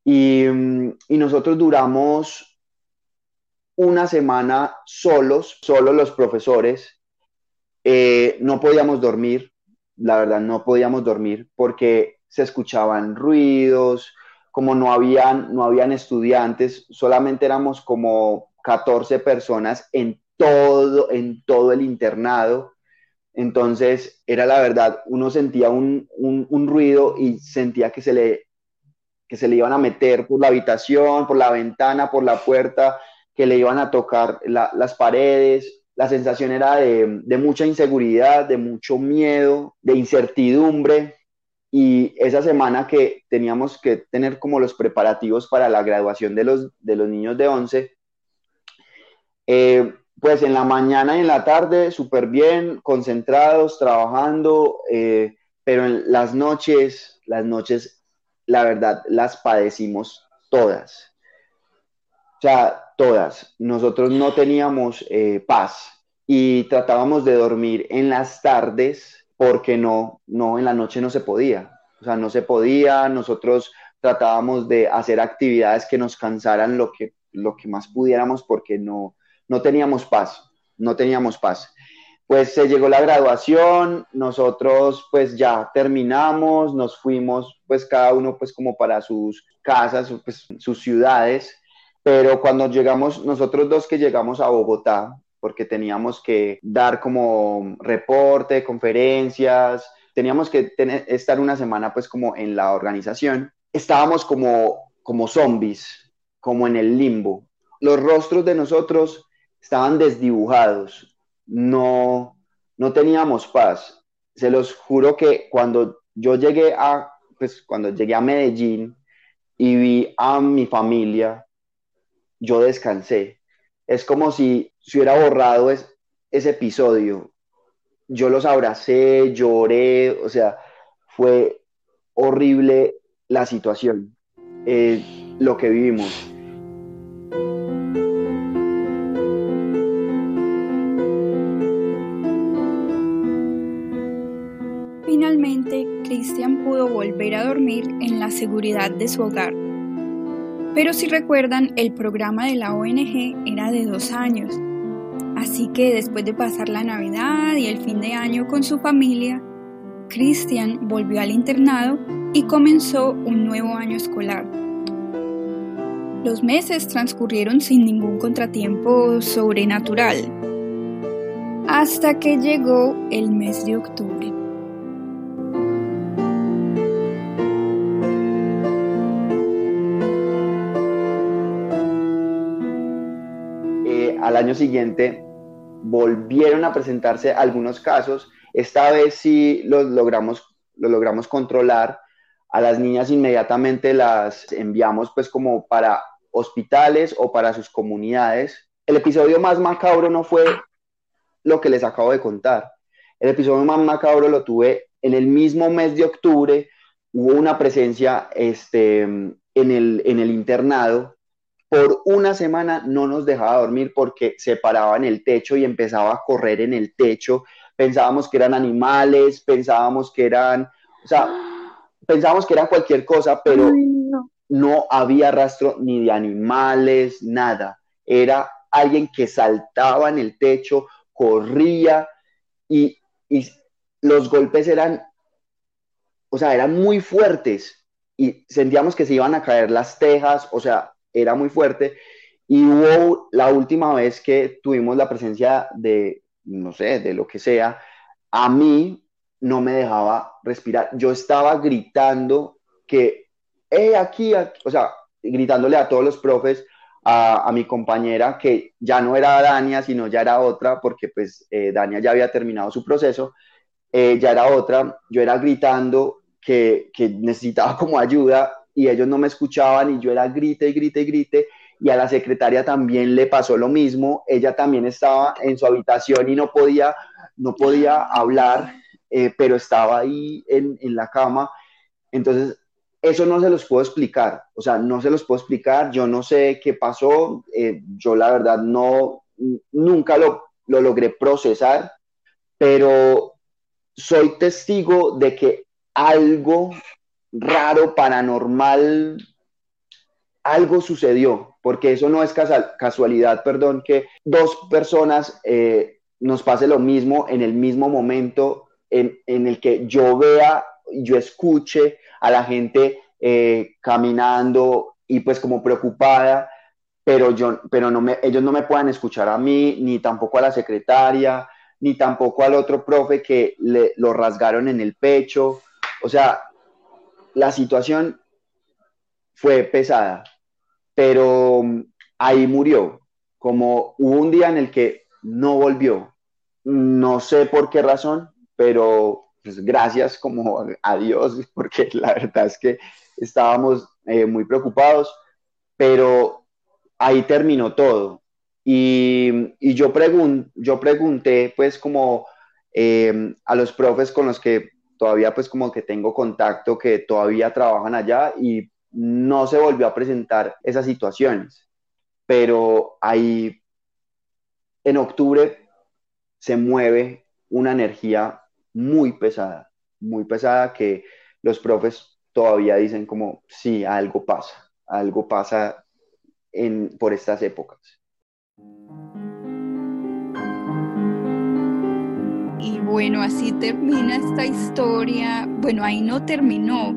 Y, mm, nosotros duramos una semana solos, solo los profesores, eh, no podíamos dormir, la verdad no podíamos dormir porque se escuchaban ruidos, como no habían, no habían estudiantes, solamente éramos como 14 personas en todo, en todo el internado. Entonces, era la verdad, uno sentía un, ruido y sentía que se, le, que se le iban a meter por la habitación, por la ventana, por la puerta, que le iban a tocar las paredes. La sensación era de, de mucha inseguridad, de mucho miedo, de incertidumbre. Y esa semana que teníamos que tener como los preparativos para la graduación de los, de los niños de 11, eh, pues en la mañana y en la tarde súper bien, concentrados, trabajando, eh, pero en las noches, las noches, la verdad, las padecimos todas. O sea, todas. Nosotros no teníamos eh, paz y tratábamos de dormir en las tardes porque no, no, en la noche no se podía. O sea, no se podía, nosotros tratábamos de hacer actividades que nos cansaran lo que, lo que más pudiéramos porque no, no teníamos paz, no teníamos paz. Pues se llegó la graduación, nosotros pues ya terminamos, nos fuimos pues cada uno pues como para sus casas, pues sus ciudades, pero cuando llegamos, nosotros dos que llegamos a Bogotá, porque teníamos que dar como reporte, conferencias, teníamos que estar una semana pues como en la organización, estábamos como, como zombies, como en el limbo. Los rostros de nosotros estaban desdibujados, no, no teníamos paz. Se los juro que cuando yo llegué a, pues cuando llegué a Medellín y vi a mi familia, yo descansé. Es como si se hubiera borrado ese episodio. Yo los abracé, lloré, o sea, fue horrible la situación, eh, lo que vivimos. Cristian pudo volver a dormir en la seguridad de su hogar. Pero si recuerdan, el programa de la ONG era de dos años. Así que después de pasar la Navidad y el fin de año con su familia, Cristian volvió al internado y comenzó un nuevo año escolar. Los meses transcurrieron sin ningún contratiempo sobrenatural, hasta que llegó el mes de octubre. Año siguiente volvieron a presentarse algunos casos. Esta vez sí los logramos, lo logramos controlar. A las niñas inmediatamente las enviamos pues como para hospitales o para sus comunidades. El episodio más macabro no fue lo que les acabo de contar. El episodio más macabro lo tuve en el mismo mes de octubre. Hubo una presencia este, en, el, en el internado por una semana no nos dejaba dormir porque se paraba en el techo y empezaba a correr en el techo. Pensábamos que eran animales, pensábamos que eran, o sea, pensábamos que eran cualquier cosa, pero no. había rastro ni de animales, nada. Era alguien que saltaba en el techo, corría y, y los golpes eran, o sea, eran muy fuertes y sentíamos que se iban a caer las tejas, o sea, era muy fuerte. Y hubo la última vez que tuvimos la presencia de, no sé, de lo que sea, a mí no me dejaba respirar. Yo estaba gritando que, hey, aquí, o sea, gritándole a todos los profes, a, mi compañera, que ya no era Dania, sino ya era otra, porque pues eh, Dania ya había terminado su proceso, eh, ya era otra, yo era gritando que, que necesitaba como ayuda y ellos no me escuchaban y yo era grite y grite y grite y a la secretaria también le pasó lo mismo, ella también estaba en su habitación y no podía, no podía hablar, eh, pero estaba ahí en, en, la cama, entonces eso no se los puedo explicar, o sea, no se los puedo explicar, yo no sé qué pasó, eh, yo la verdad no, nunca lo, lo logré procesar, pero soy testigo de que algo raro, paranormal, algo sucedió, porque eso no es casualidad, perdón, que dos personas eh, nos pase lo mismo en el mismo momento en, el que yo vea, yo escuche a la gente eh, caminando y pues como preocupada, pero, yo, pero no me, ellos no me puedan escuchar a mí, ni tampoco a la secretaria, ni tampoco al otro profe que le, lo rasgaron en el pecho. O sea, la situación fue pesada, pero mm, ahí murió. Como hubo un día en el que no volvió, no sé por qué razón, pero pues gracias como a Dios, porque la verdad es que estábamos eh, muy preocupados, pero ahí terminó todo. Y, yo, yo pregunté pues como eh, a los profes con los que todavía pues como que tengo contacto, que todavía trabajan allá y no se volvió a presentar esas situaciones. Pero ahí en octubre se mueve una energía muy pesada, muy pesada que los profes todavía dicen como, sí, algo pasa, algo pasa en, por estas épocas. Bueno, así termina esta historia. Bueno, ahí no terminó,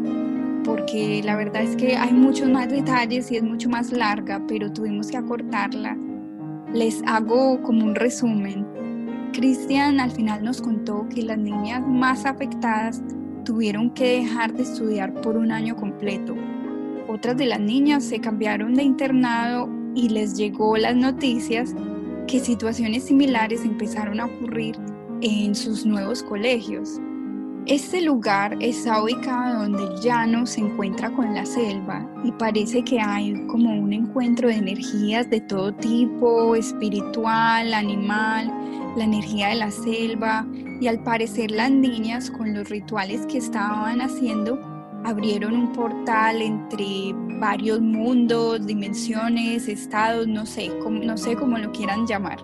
porque la verdad es que hay muchos más detalles y es mucho más larga, pero tuvimos que acortarla. Les hago como un resumen. Cristian al final nos contó que las niñas más afectadas tuvieron que dejar de estudiar por un año completo. Otras de las niñas se cambiaron de internado y les llegó las noticias que situaciones similares empezaron a ocurrir en sus nuevos colegios. Este lugar está ubicado donde el llano se encuentra con la selva y parece que hay como un encuentro de energías de todo tipo, espiritual, animal, la energía de la selva y al parecer las niñas con los rituales que estaban haciendo abrieron un portal entre varios mundos, dimensiones, estados, no sé, no sé cómo lo quieran llamar.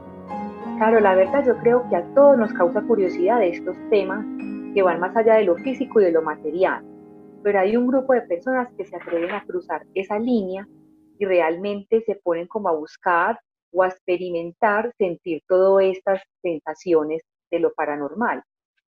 Claro, la verdad yo creo que a todos nos causa curiosidad estos temas que van más allá de lo físico y de lo material, pero hay un grupo de personas que se atreven a cruzar esa línea y realmente se ponen como a buscar o a experimentar, sentir todas estas sensaciones de lo paranormal.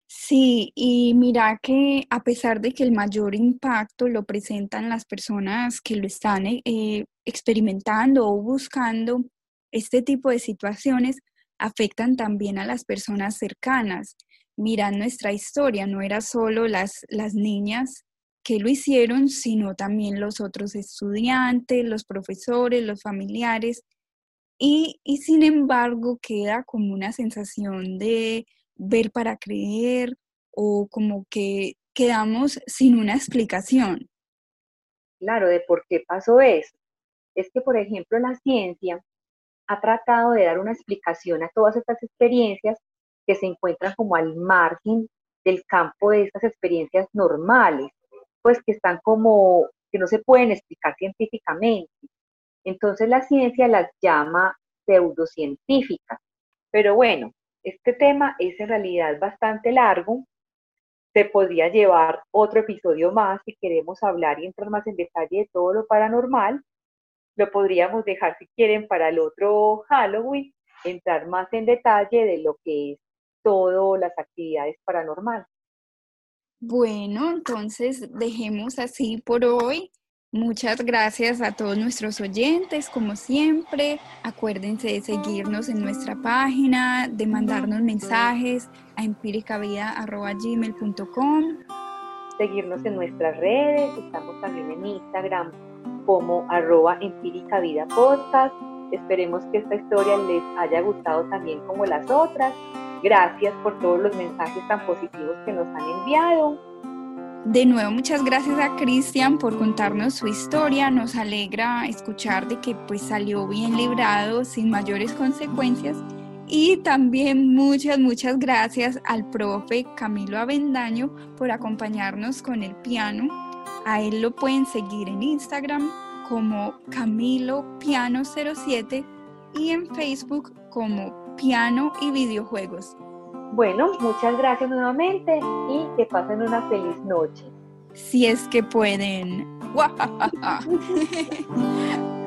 Sí, y mira que a pesar de que el mayor impacto lo presentan las personas que lo están eh, experimentando o buscando, este tipo de situaciones afectan también a las personas cercanas mira nuestra historia, no era solo las, las niñas que lo hicieron, sino también los otros estudiantes, los profesores, los familiares. Y, y sin embargo queda como una sensación de ver para creer o como que quedamos sin una explicación. Claro, de por qué pasó eso. Es que, por ejemplo, la ciencia ha tratado de dar una explicación a todas estas experiencias que se encuentran como al margen del campo de estas experiencias normales, pues que están como, que no se pueden explicar científicamente. Entonces la ciencia las llama pseudocientíficas. Pero bueno, este tema es en realidad bastante largo. Se podría llevar otro episodio más si queremos hablar y entrar más en detalle de todo lo paranormal. Lo podríamos dejar si quieren para el otro Halloween, entrar más en detalle de lo que es todas las actividades paranormales. Bueno, entonces dejemos así por hoy. Muchas gracias a todos nuestros oyentes, como siempre. Acuérdense de seguirnos en nuestra página, de mandarnos mensajes a empíricavida.gmail.com. Seguirnos en nuestras redes, estamos también en Instagram como arroba empíricavida podcast. Esperemos que esta historia les haya gustado también como las otras Gracias por todos los mensajes tan positivos que nos han enviado. De nuevo, muchas gracias a Cristian por contarnos su historia. Nos alegra escuchar de que pues salió bien librado, sin mayores consecuencias. Y también muchas, muchas gracias al profe Camilo Avendaño por acompañarnos con el piano. A él lo pueden seguir en Instagram como Camilo Piano 07 y en Facebook como piano y videojuegos. Bueno, muchas gracias nuevamente y que pasen una feliz noche. Si es que pueden.